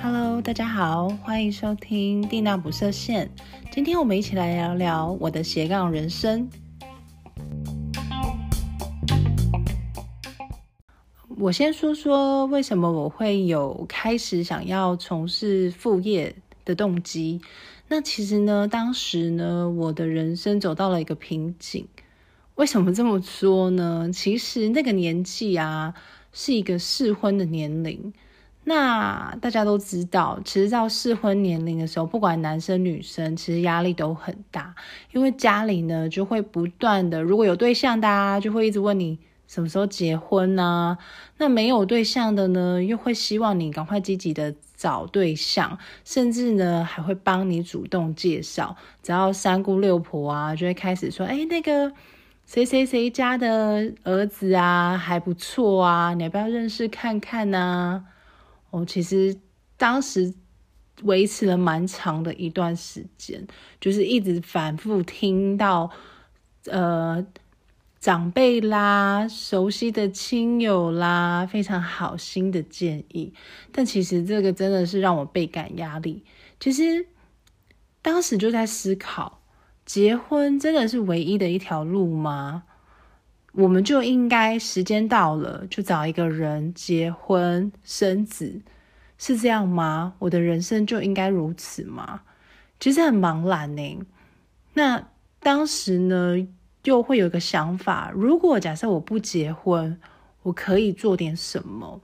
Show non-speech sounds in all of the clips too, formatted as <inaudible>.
Hello，大家好，欢迎收听蒂娜不设限。今天我们一起来聊聊我的斜杠人生。我先说说为什么我会有开始想要从事副业的动机。那其实呢，当时呢，我的人生走到了一个瓶颈。为什么这么说呢？其实那个年纪啊，是一个适婚的年龄。那大家都知道，其实到适婚年龄的时候，不管男生女生，其实压力都很大，因为家里呢就会不断的，如果有对象，大家就会一直问你什么时候结婚呢？那没有对象的呢，又会希望你赶快积极的找对象，甚至呢还会帮你主动介绍。只要三姑六婆啊，就会开始说：“哎，那个谁谁谁家的儿子啊，还不错啊，你要不要认识看看呢？”哦，其实当时维持了蛮长的一段时间，就是一直反复听到，呃，长辈啦、熟悉的亲友啦，非常好心的建议。但其实这个真的是让我倍感压力。其实当时就在思考，结婚真的是唯一的一条路吗？我们就应该时间到了就找一个人结婚生子，是这样吗？我的人生就应该如此吗？其实很茫然呢。那当时呢，又会有一个想法：如果假设我不结婚，我可以做点什么？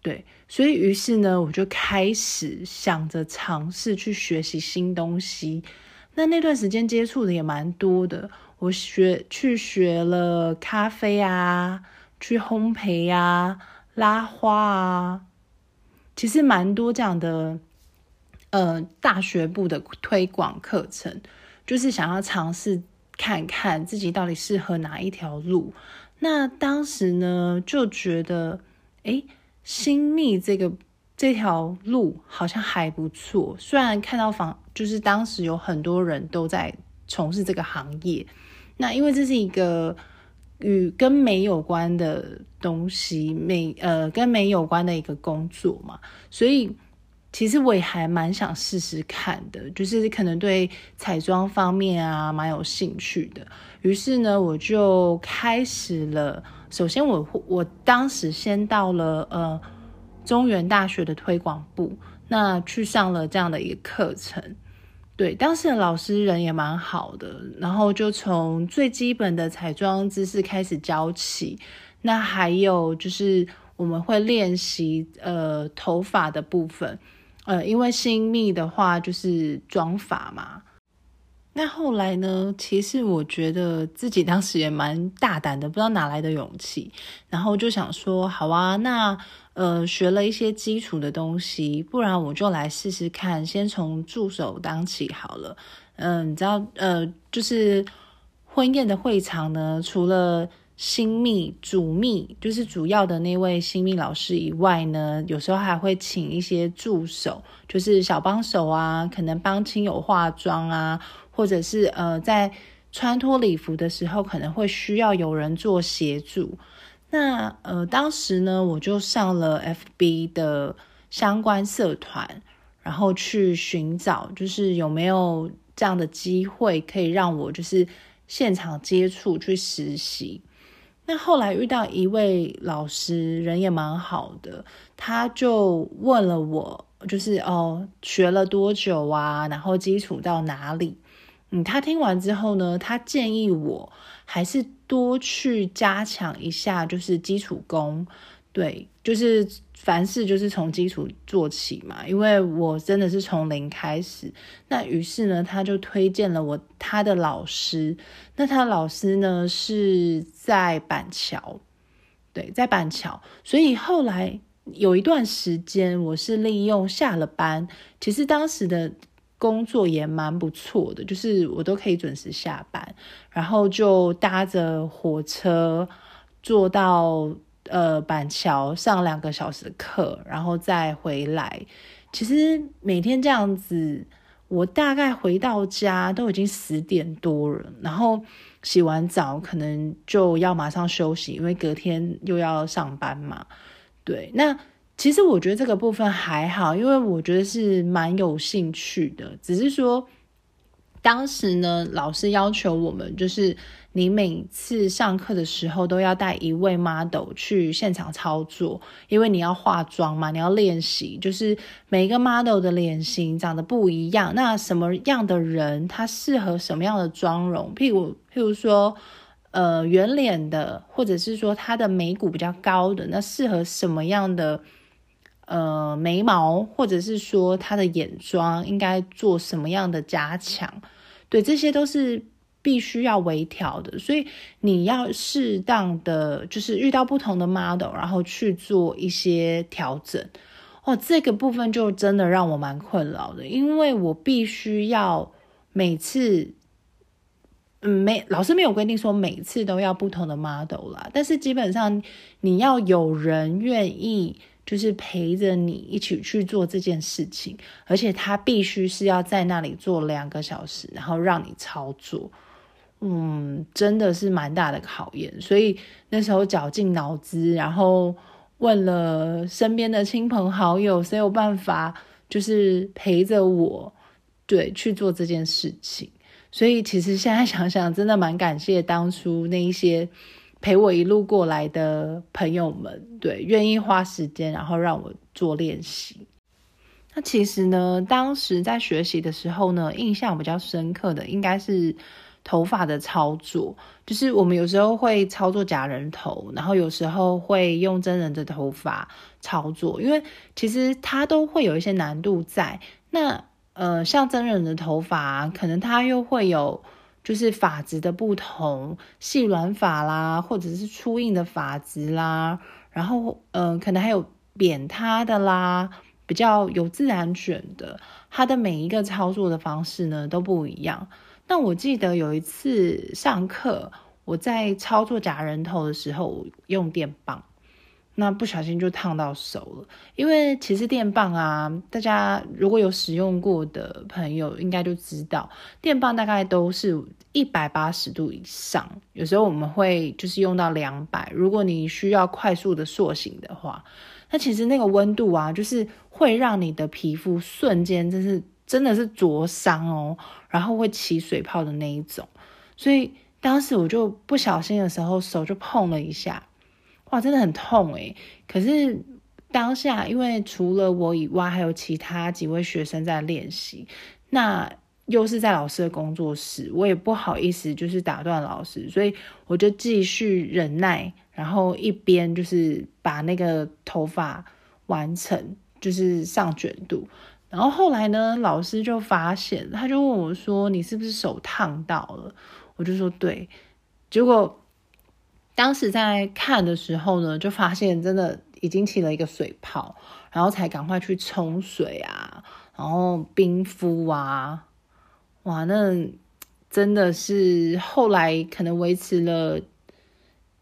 对，所以于是呢，我就开始想着尝试去学习新东西。那那段时间接触的也蛮多的。我学去学了咖啡啊，去烘焙呀，拉花啊，其实蛮多这样的，呃，大学部的推广课程，就是想要尝试看看自己到底适合哪一条路。那当时呢，就觉得，哎，新密这个这条路好像还不错。虽然看到房，就是当时有很多人都在从事这个行业。那因为这是一个与跟美有关的东西，美呃跟美有关的一个工作嘛，所以其实我也还蛮想试试看的，就是可能对彩妆方面啊蛮有兴趣的。于是呢，我就开始了。首先，我我当时先到了呃中原大学的推广部，那去上了这样的一个课程。对，当时的老师人也蛮好的，然后就从最基本的彩妆知识开始教起。那还有就是我们会练习呃头发的部分，呃，因为新密的话就是妆发嘛。那后来呢，其实我觉得自己当时也蛮大胆的，不知道哪来的勇气，然后就想说，好啊，那。呃，学了一些基础的东西，不然我就来试试看，先从助手当起好了。嗯，你知道，呃，就是婚宴的会场呢，除了新密主密，就是主要的那位新密老师以外呢，有时候还会请一些助手，就是小帮手啊，可能帮亲友化妆啊，或者是呃，在穿脱礼服的时候，可能会需要有人做协助。那呃，当时呢，我就上了 FB 的相关社团，然后去寻找，就是有没有这样的机会可以让我就是现场接触去实习。那后来遇到一位老师，人也蛮好的，他就问了我，就是哦，学了多久啊？然后基础到哪里？嗯，他听完之后呢，他建议我还是多去加强一下，就是基础功，对，就是凡事就是从基础做起嘛。因为我真的是从零开始，那于是呢，他就推荐了我他的老师。那他的老师呢是在板桥，对，在板桥。所以后来有一段时间，我是利用下了班，其实当时的。工作也蛮不错的，就是我都可以准时下班，然后就搭着火车坐到呃板桥上两个小时的课，然后再回来。其实每天这样子，我大概回到家都已经十点多了，然后洗完澡可能就要马上休息，因为隔天又要上班嘛。对，那其实我觉得这个部分还好，因为我觉得是蛮有兴趣的，只是说。当时呢，老师要求我们，就是你每次上课的时候都要带一位 model 去现场操作，因为你要化妆嘛，你要练习，就是每一个 model 的脸型长得不一样，那什么样的人他适合什么样的妆容？譬如譬如说，呃，圆脸的，或者是说他的眉骨比较高的，那适合什么样的？呃，眉毛，或者是说他的眼妆应该做什么样的加强？对，这些都是必须要微调的，所以你要适当的就是遇到不同的 model，然后去做一些调整。哦，这个部分就真的让我蛮困扰的，因为我必须要每次，嗯，没老师没有规定说每次都要不同的 model 啦，但是基本上你要有人愿意。就是陪着你一起去做这件事情，而且他必须是要在那里做两个小时，然后让你操作，嗯，真的是蛮大的考验。所以那时候绞尽脑汁，然后问了身边的亲朋好友，谁有办法就是陪着我，对，去做这件事情。所以其实现在想想，真的蛮感谢当初那一些。陪我一路过来的朋友们，对，愿意花时间，然后让我做练习。那其实呢，当时在学习的时候呢，印象比较深刻的应该是头发的操作，就是我们有时候会操作假人头，然后有时候会用真人的头发操作，因为其实它都会有一些难度在。那呃，像真人的头发，可能它又会有。就是发质的不同，细软发啦，或者是粗硬的发质啦，然后嗯，可能还有扁塌的啦，比较有自然卷的，它的每一个操作的方式呢都不一样。那我记得有一次上课，我在操作假人头的时候用电棒。那不小心就烫到手了，因为其实电棒啊，大家如果有使用过的朋友，应该就知道，电棒大概都是一百八十度以上，有时候我们会就是用到两百。如果你需要快速的塑形的话，那其实那个温度啊，就是会让你的皮肤瞬间就是真的是灼伤哦，然后会起水泡的那一种。所以当时我就不小心的时候，手就碰了一下。哇，真的很痛诶。可是当下，因为除了我以外，还有其他几位学生在练习，那又是在老师的工作室，我也不好意思就是打断老师，所以我就继续忍耐，然后一边就是把那个头发完成，就是上卷度。然后后来呢，老师就发现，他就问我说：“你是不是手烫到了？”我就说：“对。”结果。当时在看的时候呢，就发现真的已经起了一个水泡，然后才赶快去冲水啊，然后冰敷啊，哇，那真的是后来可能维持了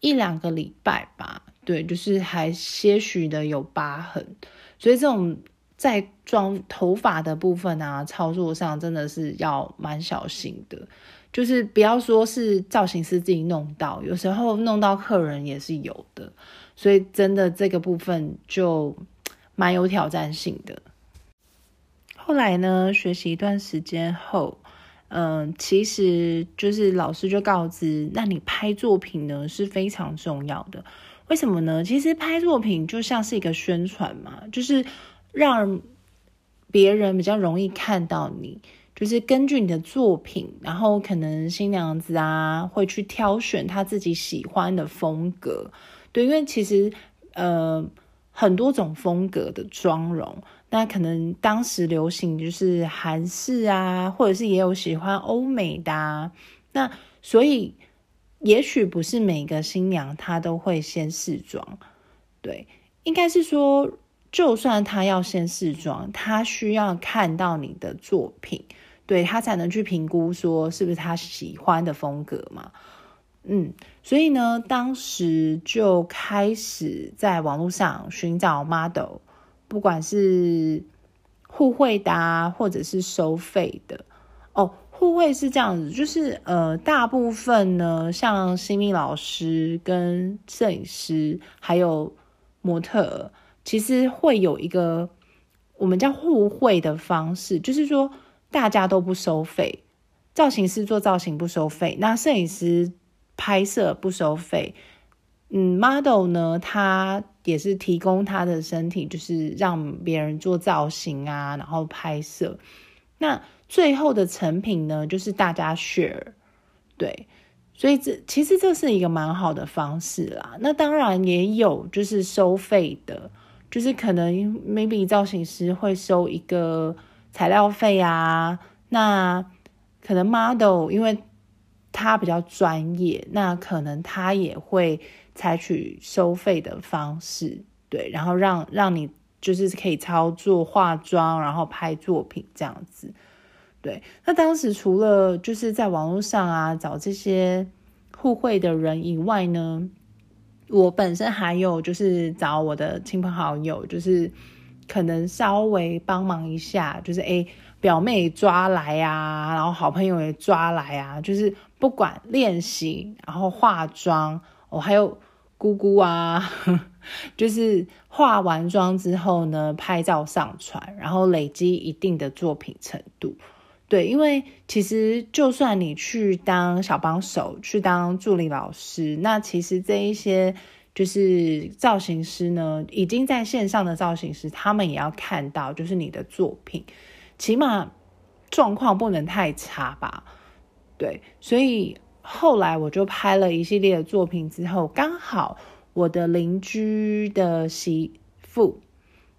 一两个礼拜吧，对，就是还些许的有疤痕，所以这种在装头发的部分啊，操作上真的是要蛮小心的。就是不要说是造型师自己弄到，有时候弄到客人也是有的，所以真的这个部分就蛮有挑战性的。后来呢，学习一段时间后，嗯，其实就是老师就告知，那你拍作品呢是非常重要的。为什么呢？其实拍作品就像是一个宣传嘛，就是让别人比较容易看到你。就是根据你的作品，然后可能新娘子啊会去挑选她自己喜欢的风格，对，因为其实呃很多种风格的妆容，那可能当时流行就是韩式啊，或者是也有喜欢欧美的，那所以也许不是每个新娘她都会先试妆，对，应该是说，就算他要先试妆，他需要看到你的作品。对他才能去评估说是不是他喜欢的风格嘛，嗯，所以呢，当时就开始在网络上寻找 model，不管是互惠的或者是收费的哦，互惠是这样子，就是呃，大部分呢，像新密老师跟摄影师还有模特，其实会有一个我们叫互惠的方式，就是说大家都不收费，造型师做造型不收费，那摄影师拍摄不收费，嗯，model 呢，他也是提供他的身体，就是让别人做造型啊，然后拍摄，那。最后的成品呢，就是大家 share，对，所以这其实这是一个蛮好的方式啦。那当然也有就是收费的，就是可能 maybe 造型师会收一个材料费啊，那可能 model 因为他比较专业，那可能他也会采取收费的方式，对，然后让让你就是可以操作化妆，然后拍作品这样子。对，那当时除了就是在网络上啊找这些互惠的人以外呢，我本身还有就是找我的亲朋好友，就是可能稍微帮忙一下，就是诶表妹抓来啊，然后好朋友也抓来啊，就是不管练习，然后化妆，我还有姑姑啊，<laughs> 就是化完妆之后呢，拍照上传，然后累积一定的作品程度。对，因为其实就算你去当小帮手，去当助理老师，那其实这一些就是造型师呢，已经在线上的造型师，他们也要看到，就是你的作品，起码状况不能太差吧？对，所以后来我就拍了一系列的作品之后，刚好我的邻居的媳妇。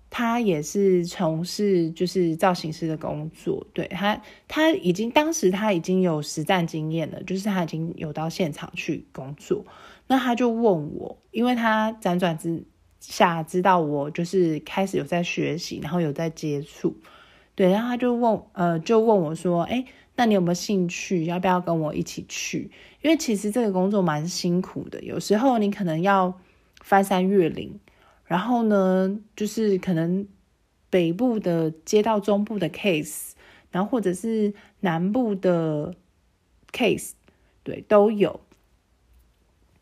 他也是从事就是造型师的工作，对他他已经当时他已经有实战经验了，就是他已经有到现场去工作。那他就问我，因为他辗转之下知道我就是开始有在学习，然后有在接触，对，然后他就问呃就问我说，哎，那你有没有兴趣？要不要跟我一起去？因为其实这个工作蛮辛苦的，有时候你可能要翻山越岭。然后呢，就是可能北部的接到中部的 case，然后或者是南部的 case，对，都有。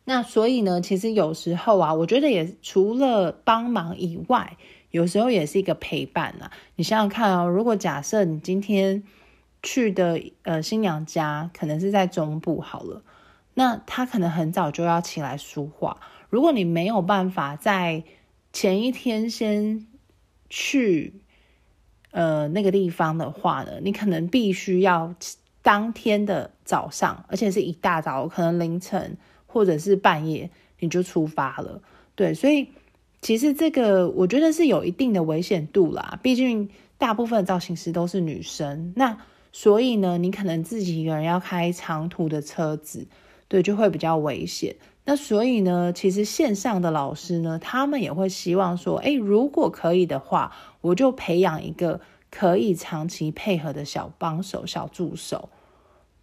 那所以呢，其实有时候啊，我觉得也除了帮忙以外，有时候也是一个陪伴啊。你想想看哦，如果假设你今天去的呃新娘家可能是在中部好了，那她可能很早就要起来梳化。如果你没有办法在前一天先去呃那个地方的话呢，你可能必须要当天的早上，而且是一大早，可能凌晨或者是半夜你就出发了。对，所以其实这个我觉得是有一定的危险度啦。毕竟大部分造型师都是女生，那所以呢，你可能自己一个人要开长途的车子，对，就会比较危险。那所以呢，其实线上的老师呢，他们也会希望说，哎，如果可以的话，我就培养一个可以长期配合的小帮手、小助手。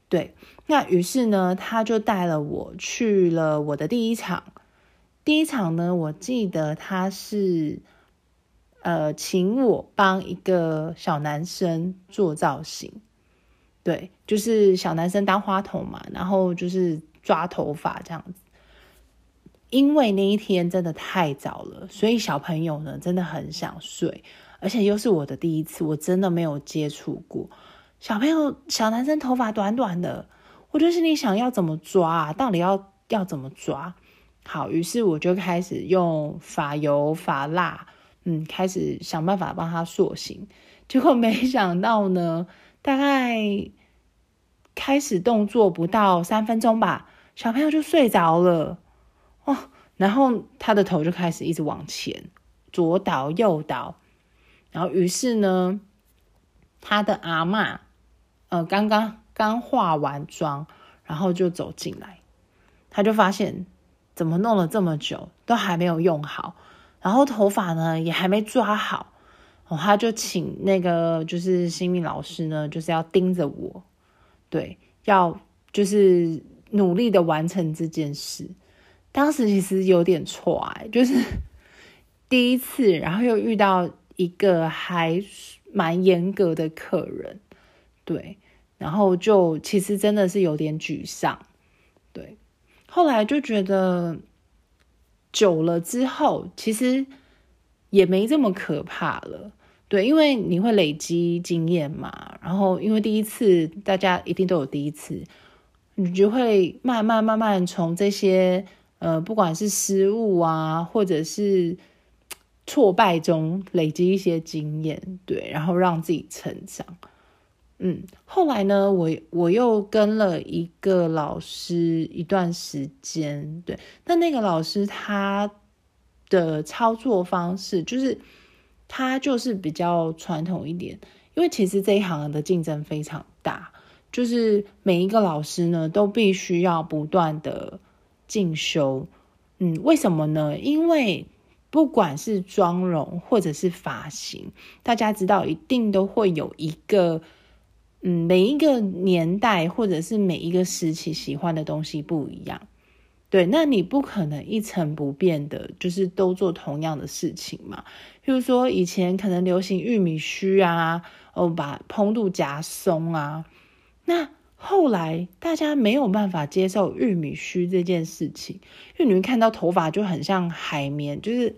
对，那于是呢，他就带了我去了我的第一场。第一场呢，我记得他是呃，请我帮一个小男生做造型。对，就是小男生当花童嘛，然后就是抓头发这样子。因为那一天真的太早了，所以小朋友呢真的很想睡，而且又是我的第一次，我真的没有接触过小朋友。小男生头发短短的，我就心里想要怎么抓啊？到底要要怎么抓？好，于是我就开始用发油、发蜡，嗯，开始想办法帮他塑形。结果没想到呢，大概开始动作不到三分钟吧，小朋友就睡着了。然后他的头就开始一直往前，左倒右倒，然后于是呢，他的阿妈，呃，刚刚刚化完妆，然后就走进来，他就发现怎么弄了这么久都还没有用好，然后头发呢也还没抓好，哦，他就请那个就是新密老师呢，就是要盯着我，对，要就是努力的完成这件事。当时其实有点错，就是 <laughs> 第一次，然后又遇到一个还蛮严格的客人，对，然后就其实真的是有点沮丧，对。后来就觉得久了之后，其实也没这么可怕了，对，因为你会累积经验嘛。然后因为第一次，大家一定都有第一次，你就会慢慢慢慢从这些呃，不管是失误啊，或者是挫败中累积一些经验，对，然后让自己成长。嗯，后来呢，我我又跟了一个老师一段时间，对，那那个老师他的操作方式就是他就是比较传统一点，因为其实这一行的竞争非常大，就是每一个老师呢都必须要不断的进修，嗯，为什么呢？因为不管是妆容或者是发型，大家知道一定都会有一个。嗯，每一个年代或者是每一个时期喜欢的东西不一样，对，那你不可能一成不变的，就是都做同样的事情嘛。譬如说，以前可能流行玉米须啊，哦，把蓬度夹松啊，那后来大家没有办法接受玉米须这件事情，因为你们看到头发就很像海绵，就是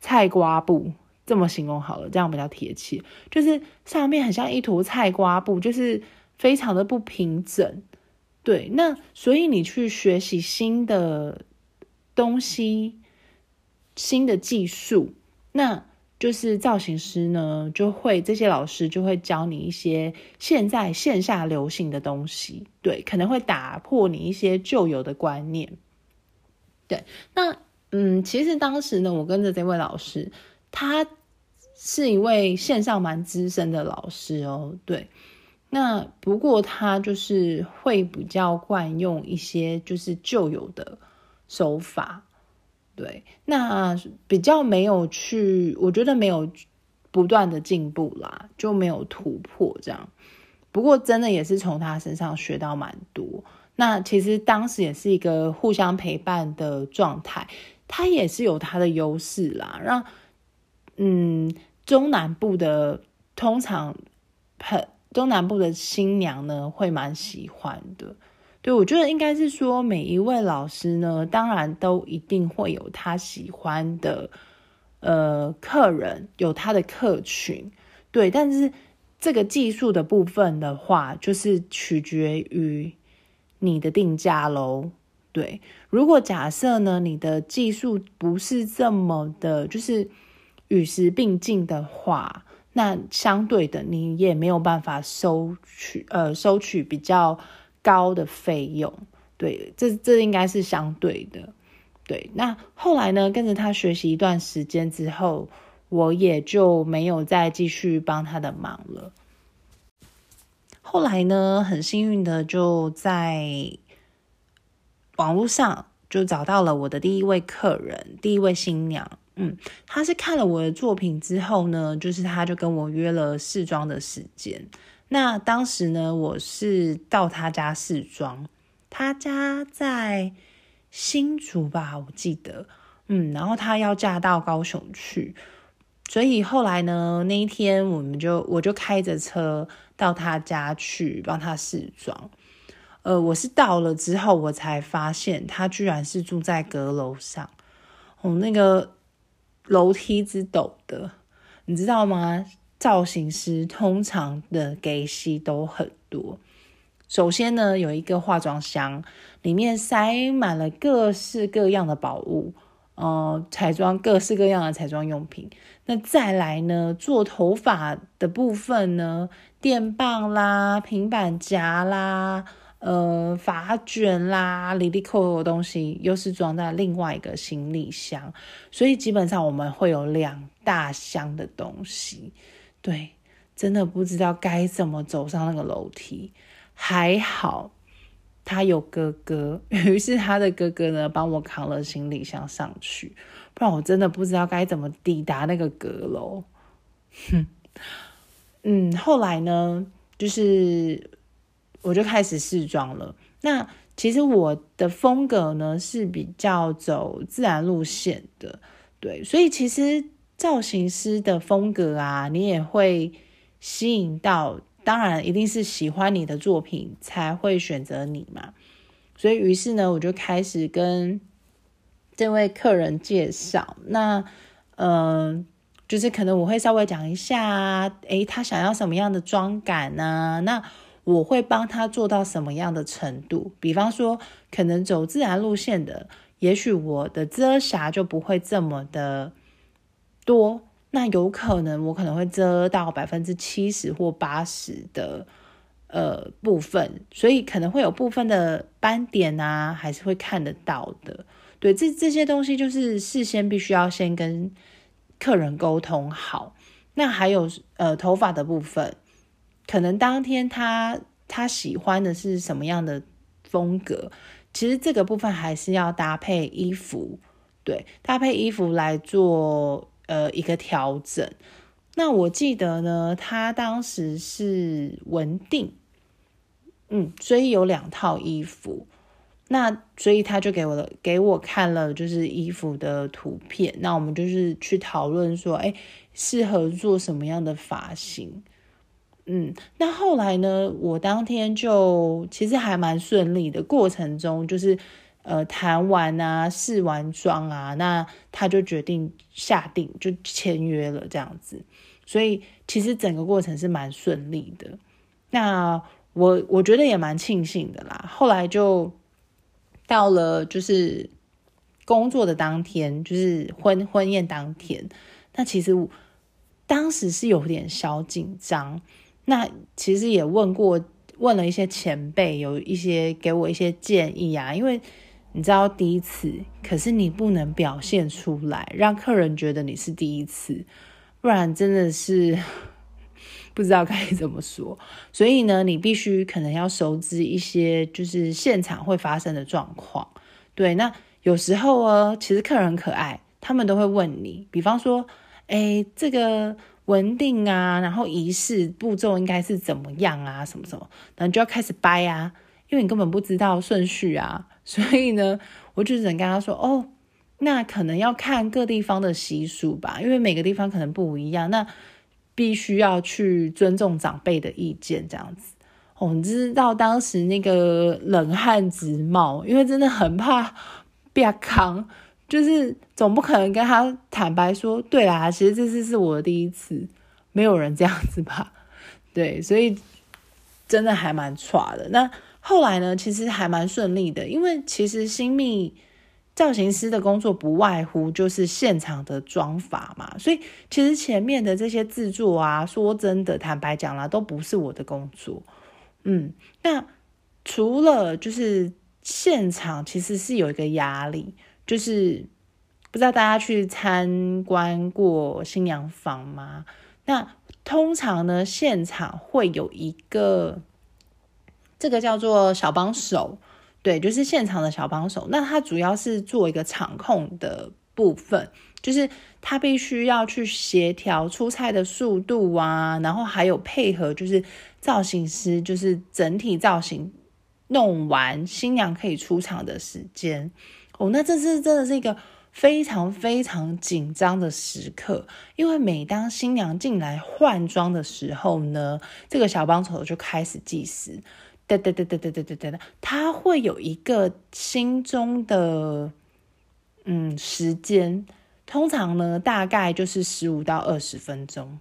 菜瓜布。这么形容好了，这样比较贴切。就是上面很像一坨菜瓜布，就是非常的不平整。对，那所以你去学习新的东西、新的技术，那就是造型师呢，就会这些老师就会教你一些现在线下流行的东西。对，可能会打破你一些旧有的观念。对，那嗯，其实当时呢，我跟着这位老师，他。是一位线上蛮资深的老师哦，对，那不过他就是会比较惯用一些就是旧有的手法，对，那比较没有去，我觉得没有不断的进步啦，就没有突破这样。不过真的也是从他身上学到蛮多。那其实当时也是一个互相陪伴的状态，他也是有他的优势啦，让嗯。中南部的通常很中南部的新娘呢会蛮喜欢的，对我觉得应该是说每一位老师呢，当然都一定会有他喜欢的呃客人，有他的客群，对，但是这个技术的部分的话，就是取决于你的定价喽。对，如果假设呢，你的技术不是这么的，就是。与时并进的话，那相对的你也没有办法收取呃收取比较高的费用，对，这这应该是相对的，对。那后来呢，跟着他学习一段时间之后，我也就没有再继续帮他的忙了。后来呢，很幸运的就在网络上就找到了我的第一位客人，第一位新娘。嗯，他是看了我的作品之后呢，就是他就跟我约了试妆的时间。那当时呢，我是到他家试妆，他家在新竹吧，我记得。嗯，然后他要嫁到高雄去，所以后来呢，那一天我们就我就开着车到他家去帮他试妆。呃，我是到了之后，我才发现他居然是住在阁楼上。哦，那个。楼梯之陡的，你知道吗？造型师通常的给息都很多。首先呢，有一个化妆箱，里面塞满了各式各样的宝物，呃，彩妆各式各样的彩妆用品。那再来呢，做头发的部分呢，电棒啦，平板夹啦。呃，发卷啦，里里扣扣的东西，又是装在另外一个行李箱，所以基本上我们会有两大箱的东西。对，真的不知道该怎么走上那个楼梯。还好他有哥哥，<laughs> 于是他的哥哥呢帮我扛了行李箱上去，不然我真的不知道该怎么抵达那个阁楼。哼，嗯，后来呢，就是。我就开始试妆了。那其实我的风格呢是比较走自然路线的，对，所以其实造型师的风格啊，你也会吸引到当然一定是喜欢你的作品才会选择你嘛。所以于是呢，我就开始跟这位客人介绍。那嗯，就是可能我会稍微讲一下，诶，他想要什么样的妆感呢？那我会帮他做到什么样的程度？比方说，可能走自然路线的，也许我的遮瑕就不会这么的多。那有可能我可能会遮到百分之七十或八十的呃部分，所以可能会有部分的斑点啊，还是会看得到的。对，这这些东西就是事先必须要先跟客人沟通好。那还有呃头发的部分。可能当天他他喜欢的是什么样的风格？其实这个部分还是要搭配衣服，对，搭配衣服来做呃一个调整。那我记得呢，他当时是文定，嗯，所以有两套衣服。那所以他就给我了给我看了就是衣服的图片。那我们就是去讨论说，哎，适合做什么样的发型？嗯，那后来呢？我当天就其实还蛮顺利的，过程中就是呃谈完啊，试完妆啊，那他就决定下定就签约了这样子，所以其实整个过程是蛮顺利的。那我我觉得也蛮庆幸的啦。后来就到了就是工作的当天，就是婚婚宴当天，那其实当时是有点小紧张。那其实也问过，问了一些前辈，有一些给我一些建议啊。因为你知道第一次，可是你不能表现出来，让客人觉得你是第一次，不然真的是 <laughs> 不知道该怎么说。所以呢，你必须可能要熟知一些，就是现场会发生的状况。对，那有时候哦，其实客人可爱，他们都会问你，比方说，哎，这个。稳定啊，然后仪式步骤应该是怎么样啊？什么什么，然后就要开始掰啊，因为你根本不知道顺序啊，所以呢，我就只能跟他说：“哦，那可能要看各地方的习俗吧，因为每个地方可能不一样，那必须要去尊重长辈的意见，这样子。”哦，你知道当时那个冷汗直冒，因为真的很怕变康。就是总不可能跟他坦白说，对啦，其实这次是我的第一次，没有人这样子吧？对，所以真的还蛮差的。那后来呢，其实还蛮顺利的，因为其实新密造型师的工作不外乎就是现场的妆法嘛，所以其实前面的这些制作啊，说真的，坦白讲啦，都不是我的工作。嗯，那除了就是现场，其实是有一个压力。就是不知道大家去参观过新娘房吗？那通常呢，现场会有一个这个叫做小帮手，对，就是现场的小帮手。那他主要是做一个场控的部分，就是他必须要去协调出菜的速度啊，然后还有配合，就是造型师，就是整体造型弄完，新娘可以出场的时间。哦，那这是真的是一个非常非常紧张的时刻，因为每当新娘进来换装的时候呢，这个小帮手就开始计时，哒哒哒哒哒哒哒哒，他会有一个心中的嗯时间，通常呢大概就是十五到二十分钟，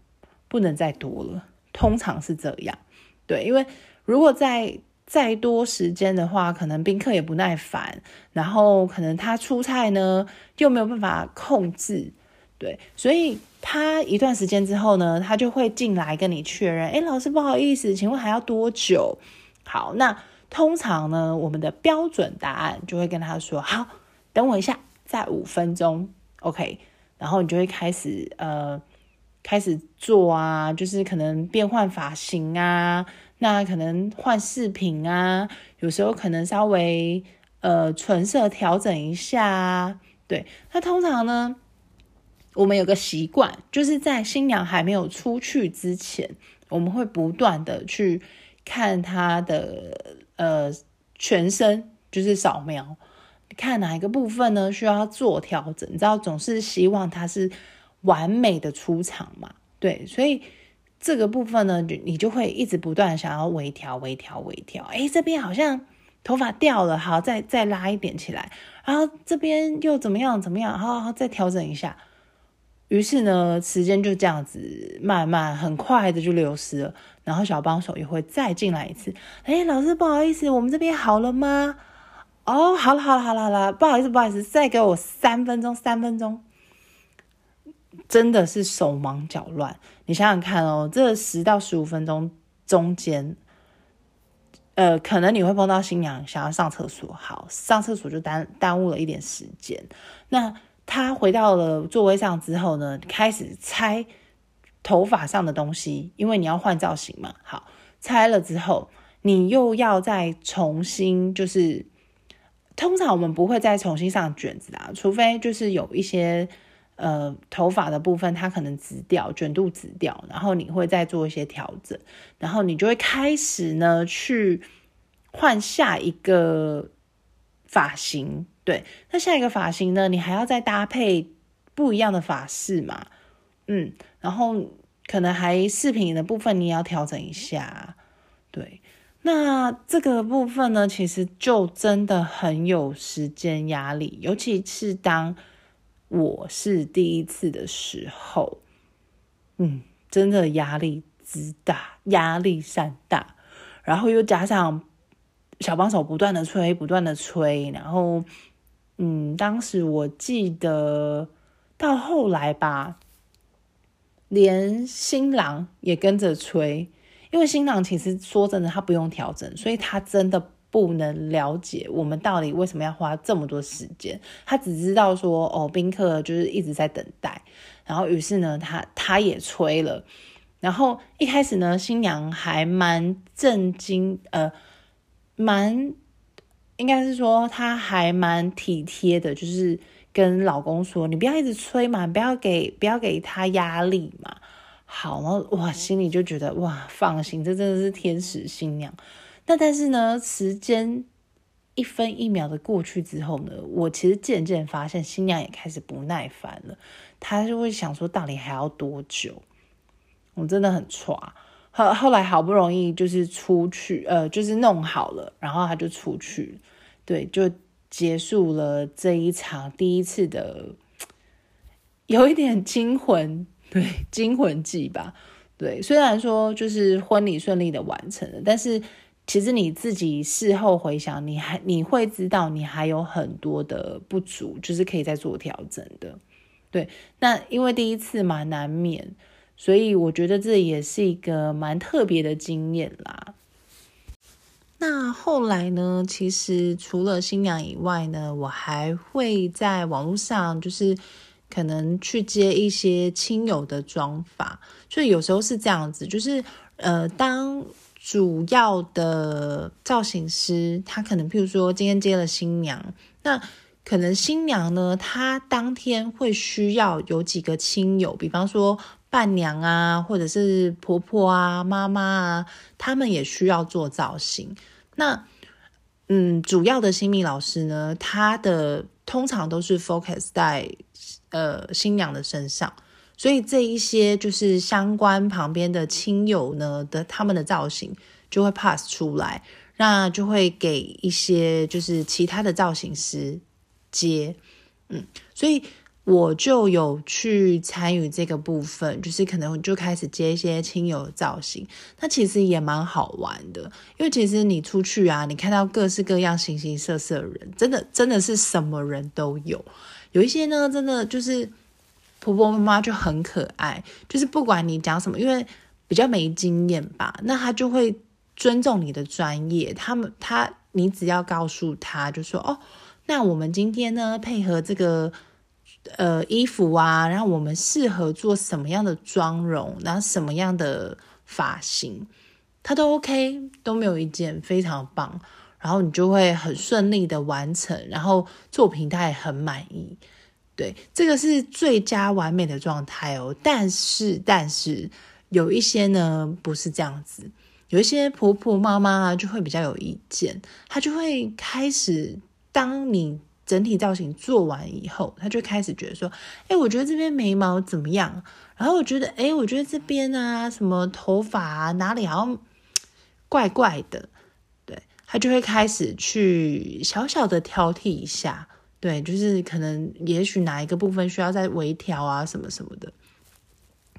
不能再多了，通常是这样，对，因为如果再再多时间的话，可能宾客也不耐烦，然后可能他出菜呢又没有办法控制，对，所以他一段时间之后呢，他就会进来跟你确认，哎，老师不好意思，请问还要多久？好，那通常呢，我们的标准答案就会跟他说，好，等我一下，再五分钟，OK，然后你就会开始呃开始做啊，就是可能变换发型啊。那可能换饰品啊，有时候可能稍微呃唇色调整一下，对。那通常呢，我们有个习惯，就是在新娘还没有出去之前，我们会不断的去看他的呃全身，就是扫描，看哪一个部分呢需要做调整。你知道，总是希望他是完美的出场嘛，对，所以。这个部分呢，你你就会一直不断想要微调、微调、微调。哎，这边好像头发掉了，好，再再拉一点起来。然后这边又怎么样？怎么样好？好，再调整一下。于是呢，时间就这样子慢慢很快的就流失了。然后小帮手也会再进来一次。哎，老师不好意思，我们这边好了吗？哦，好了好了好了好了，不好意思不好意思，再给我三分钟三分钟。真的是手忙脚乱。你想想看哦，这十到十五分钟中间，呃，可能你会碰到新娘想要上厕所，好，上厕所就耽耽误了一点时间。那他回到了座位上之后呢，开始拆头发上的东西，因为你要换造型嘛。好，拆了之后，你又要再重新，就是通常我们不会再重新上卷子啦，除非就是有一些呃头发的部分它可能直掉，卷度直掉，然后你会再做一些调整，然后你就会开始呢去换下一个发型。对，那下一个发型呢？你还要再搭配不一样的发饰嘛？嗯，然后可能还视频的部分你也要调整一下。对，那这个部分呢，其实就真的很有时间压力，尤其是当我是第一次的时候，嗯，真的压力之大，压力山大，然后又加上小帮手不断的催，不断的催，然后。嗯，当时我记得到后来吧，连新郎也跟着吹，因为新郎其实说真的，他不用调整，所以他真的不能了解我们到底为什么要花这么多时间。他只知道说，哦，宾客就是一直在等待，然后于是呢，他他也吹了，然后一开始呢，新娘还蛮震惊，呃，蛮。应该是说，她还蛮体贴的，就是跟老公说：“你不要一直催嘛，不要给不要给他压力嘛。”好，然后哇，心里就觉得哇，放心，这真的是天使新娘。那但是呢，时间一分一秒的过去之后呢，我其实渐渐发现新娘也开始不耐烦了，她就会想说，到底还要多久？我真的很抓。后后来好不容易就是出去，呃，就是弄好了，然后她就出去，对，就结束了这一场第一次的，有一点惊魂，对，惊魂记吧，对，虽然说就是婚礼顺利的完成了，但是其实你自己事后回想，你还你会知道你还有很多的不足，就是可以再做调整的，对，那因为第一次嘛，难免。所以我觉得这也是一个蛮特别的经验啦。那后来呢？其实除了新娘以外呢，我还会在网络上，就是可能去接一些亲友的妆法。所以有时候是这样子，就是呃，当主要的造型师他可能，譬如说今天接了新娘，那可能新娘呢，她当天会需要有几个亲友，比方说。伴娘啊，或者是婆婆啊、妈妈啊，他们也需要做造型。那，嗯，主要的新密老师呢，他的通常都是 focus 在呃新娘的身上，所以这一些就是相关旁边的亲友呢的他们的造型就会 pass 出来，那就会给一些就是其他的造型师接，嗯，所以。我就有去参与这个部分，就是可能就开始接一些亲友造型，那其实也蛮好玩的。因为其实你出去啊，你看到各式各样、形形色色的人，真的真的是什么人都有。有一些呢，真的就是婆婆妈妈就很可爱，就是不管你讲什么，因为比较没经验吧，那他就会尊重你的专业。他们他你只要告诉他就说哦，那我们今天呢配合这个。呃，衣服啊，然后我们适合做什么样的妆容，然后什么样的发型，他都 OK，都没有意见，非常棒。然后你就会很顺利的完成，然后作品他也很满意。对，这个是最佳完美的状态哦。但是，但是有一些呢不是这样子，有一些婆婆妈妈就会比较有意见，她就会开始当你。整体造型做完以后，他就开始觉得说，哎，我觉得这边眉毛怎么样？然后我觉得，哎，我觉得这边啊，什么头发啊，哪里好像怪怪的，对他就会开始去小小的挑剔一下，对，就是可能也许哪一个部分需要再微调啊，什么什么的。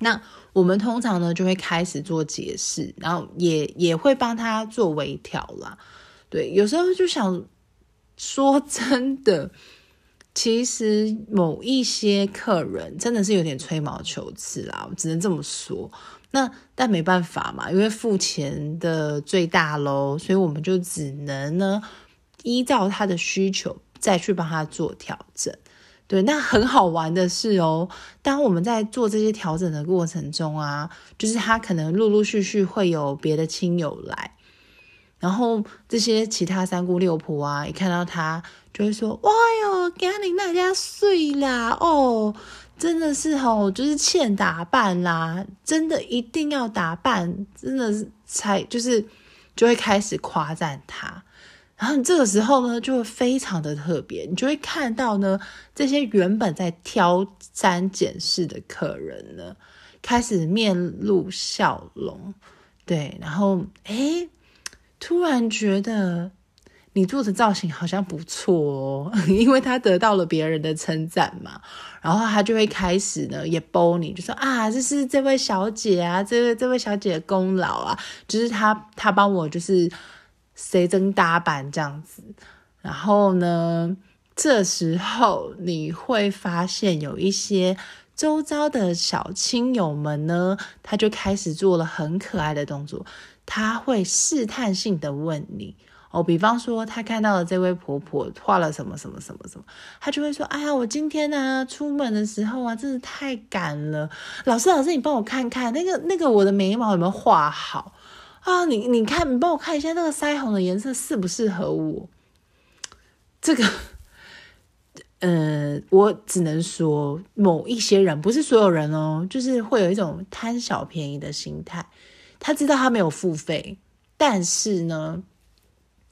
那我们通常呢就会开始做解释，然后也也会帮他做微调啦。对，有时候就想说真的，其实某一些客人真的是有点吹毛求疵啦，我只能这么说。那但没办法嘛，因为付钱的最大喽，所以我们就只能呢依照他的需求再去帮他做调整。对，那很好玩的是哦，当我们在做这些调整的过程中啊，就是他可能陆陆续续会有别的亲友来，然后这些其他三姑六婆啊，一看到他就会说：“哇哟，给你那家睡啦，哦，真的是哦，就是欠打扮啦，真的一定要打扮，真的是才就是就会开始夸赞他。”然后你这个时候呢，就会非常的特别，你就会看到呢，这些原本在挑三拣四的客人呢，开始面露笑容，对，然后哎，突然觉得你做的造型好像不错哦，<laughs> 因为他得到了别人的称赞嘛，然后他就会开始呢也包你，就说啊，这是这位小姐啊，这位这位小姐的功劳啊，就是他他帮我就是。谁真搭板这样子，然后呢，这时候你会发现有一些周遭的小亲友们呢，他就开始做了很可爱的动作，他会试探性的问你哦，比方说他看到了这位婆婆画了什么什么什么什么，他就会说：“哎呀，我今天呢出门的时候啊，真的太赶了，老师老师，你帮我看看那个那个我的眉毛有没有画好。”啊，你你看，你帮我看一下那个腮红的颜色适不适合我？这个，<laughs> 呃，我只能说某一些人，不是所有人哦，就是会有一种贪小便宜的心态。他知道他没有付费，但是呢，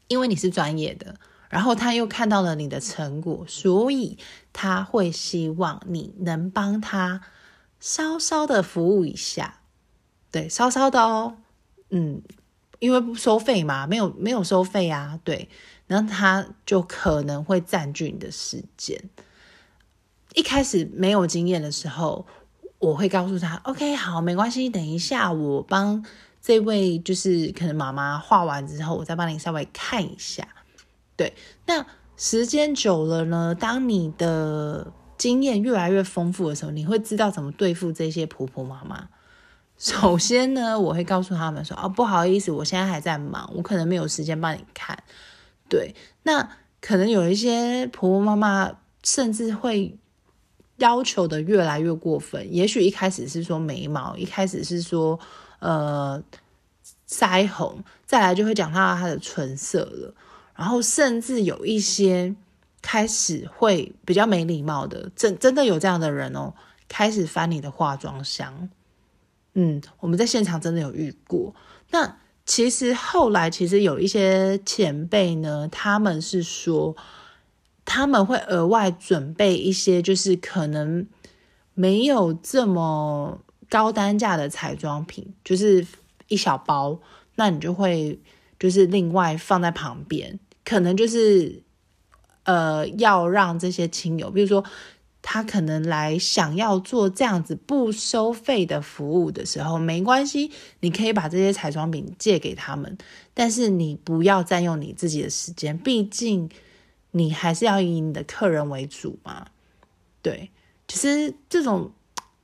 因为你是专业的，然后他又看到了你的成果，所以他会希望你能帮他稍稍的服务一下，对，稍稍的哦。嗯，因为不收费嘛，没有没有收费啊，对，然后他就可能会占据你的时间。一开始没有经验的时候，我会告诉他：“OK，好，没关系，等一下我帮这位就是可能妈妈画完之后，我再帮你稍微看一下。”对，那时间久了呢，当你的经验越来越丰富的时候，你会知道怎么对付这些婆婆妈妈。首先呢，我会告诉他们说：“哦，不好意思，我现在还在忙，我可能没有时间帮你看。”对，那可能有一些婆婆妈妈甚至会要求的越来越过分。也许一开始是说眉毛，一开始是说呃腮红，再来就会讲到她的唇色了。然后甚至有一些开始会比较没礼貌的，真真的有这样的人哦，开始翻你的化妆箱。嗯，我们在现场真的有遇过。那其实后来，其实有一些前辈呢，他们是说他们会额外准备一些，就是可能没有这么高单价的彩妆品，就是一小包，那你就会就是另外放在旁边，可能就是呃要让这些亲友，比如说。他可能来想要做这样子不收费的服务的时候，没关系，你可以把这些彩妆品借给他们，但是你不要占用你自己的时间，毕竟你还是要以你的客人为主嘛。对，其实这种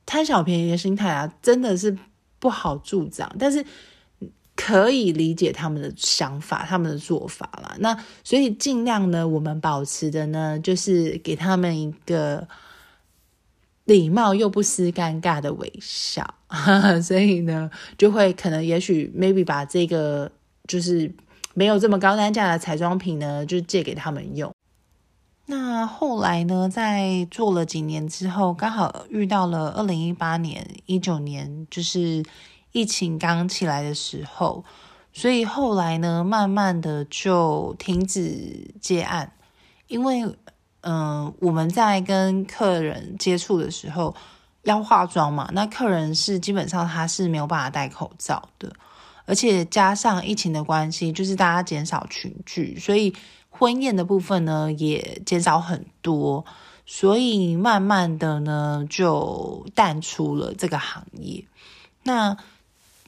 贪小便宜的心态啊，真的是不好助长，但是可以理解他们的想法、他们的做法啦。那所以尽量呢，我们保持的呢，就是给他们一个。礼貌又不失尴尬的微笑，<laughs> 所以呢，就会可能也许 maybe 把这个就是没有这么高单价的彩妆品呢，就借给他们用。那后来呢，在做了几年之后，刚好遇到了二零一八年、一九年，就是疫情刚起来的时候，所以后来呢，慢慢的就停止接案，因为。嗯，我们在跟客人接触的时候要化妆嘛，那客人是基本上他是没有办法戴口罩的，而且加上疫情的关系，就是大家减少群聚，所以婚宴的部分呢也减少很多，所以慢慢的呢就淡出了这个行业。那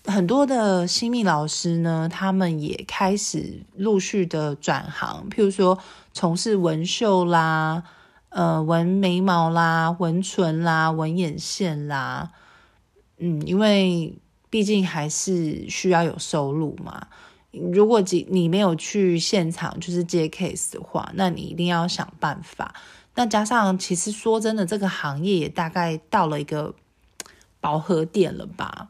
很多的新密老师呢，他们也开始陆续的转行，譬如说从事纹绣啦、呃纹眉毛啦、纹唇啦、纹眼线啦。嗯，因为毕竟还是需要有收入嘛。如果你你没有去现场就是接 case 的话，那你一定要想办法。那加上其实说真的，这个行业也大概到了一个饱和点了吧。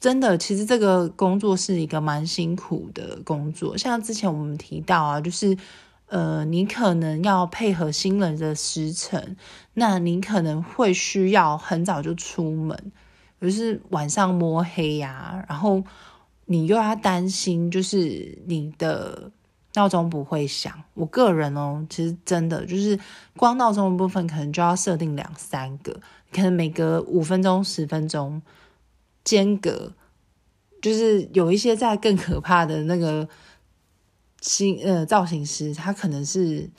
真的，其实这个工作是一个蛮辛苦的工作。像之前我们提到啊，就是呃，你可能要配合新人的时辰，那你可能会需要很早就出门，就是晚上摸黑呀，然后你又要担心，就是你的闹钟不会响。我个人哦，其实真的就是光闹钟的部分，可能就要设定两三个，可能每隔五分钟、十分钟。间隔就是有一些在更可怕的那个新呃造型师，他可能是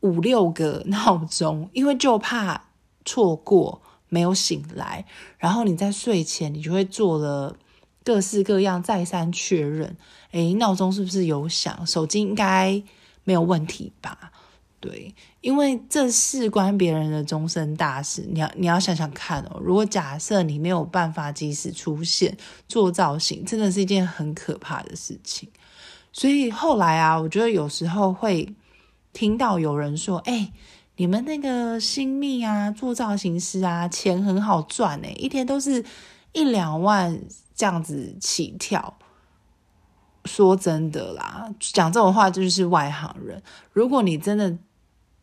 五六个闹钟，因为就怕错过没有醒来，然后你在睡前你就会做了各式各样再三确认，诶，闹钟是不是有响？手机应该没有问题吧？对，因为这事关别人的终身大事，你要你要想想看哦。如果假设你没有办法及时出现做造型，真的是一件很可怕的事情。所以后来啊，我觉得有时候会听到有人说：“哎，你们那个新密啊，做造型师啊，钱很好赚哎，一天都是一两万这样子起跳。”说真的啦，讲这种话就是外行人。如果你真的，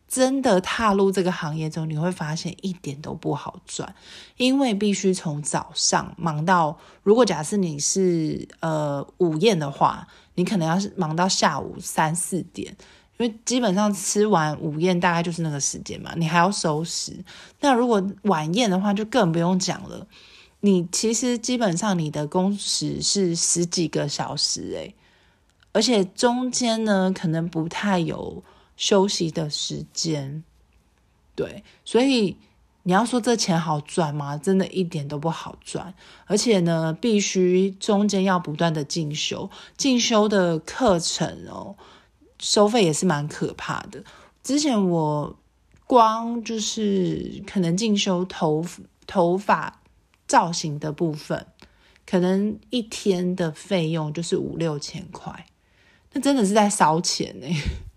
真的踏入这个行业之后，你会发现一点都不好赚，因为必须从早上忙到，如果假设你是呃午宴的话，你可能要是忙到下午三四点，因为基本上吃完午宴大概就是那个时间嘛，你还要收拾。那如果晚宴的话，就更不用讲了，你其实基本上你的工时是十几个小时诶，而且中间呢可能不太有。休息的时间，对，所以你要说这钱好赚吗？真的一点都不好赚，而且呢，必须中间要不断的进修，进修的课程哦，收费也是蛮可怕的。之前我光就是可能进修头头发造型的部分，可能一天的费用就是五六千块，那真的是在烧钱呢。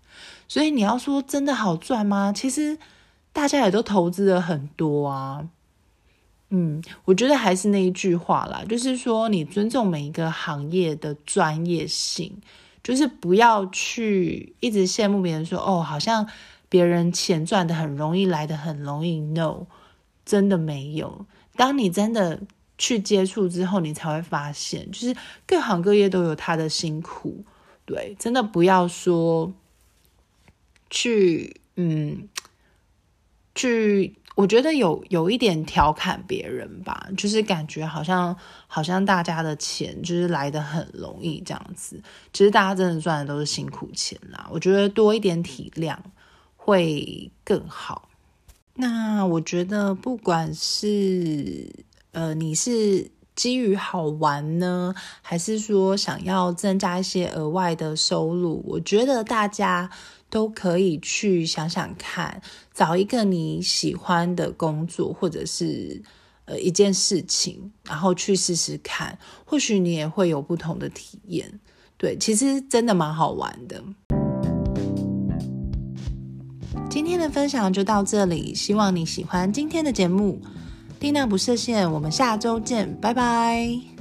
<laughs> 所以你要说真的好赚吗？其实大家也都投资了很多啊。嗯，我觉得还是那一句话啦，就是说你尊重每一个行业的专业性，就是不要去一直羡慕别人说哦，好像别人钱赚的很容易，来的很容易。No，真的没有。当你真的去接触之后，你才会发现，就是各行各业都有他的辛苦。对，真的不要说。去，嗯，去，我觉得有有一点调侃别人吧，就是感觉好像好像大家的钱就是来的很容易这样子，其实大家真的赚的都是辛苦钱啦。我觉得多一点体谅会更好。那我觉得不管是呃你是基于好玩呢，还是说想要增加一些额外的收入，我觉得大家。都可以去想想看，找一个你喜欢的工作，或者是呃一件事情，然后去试试看，或许你也会有不同的体验。对，其实真的蛮好玩的。今天的分享就到这里，希望你喜欢今天的节目。蒂娜不设限，我们下周见，拜拜。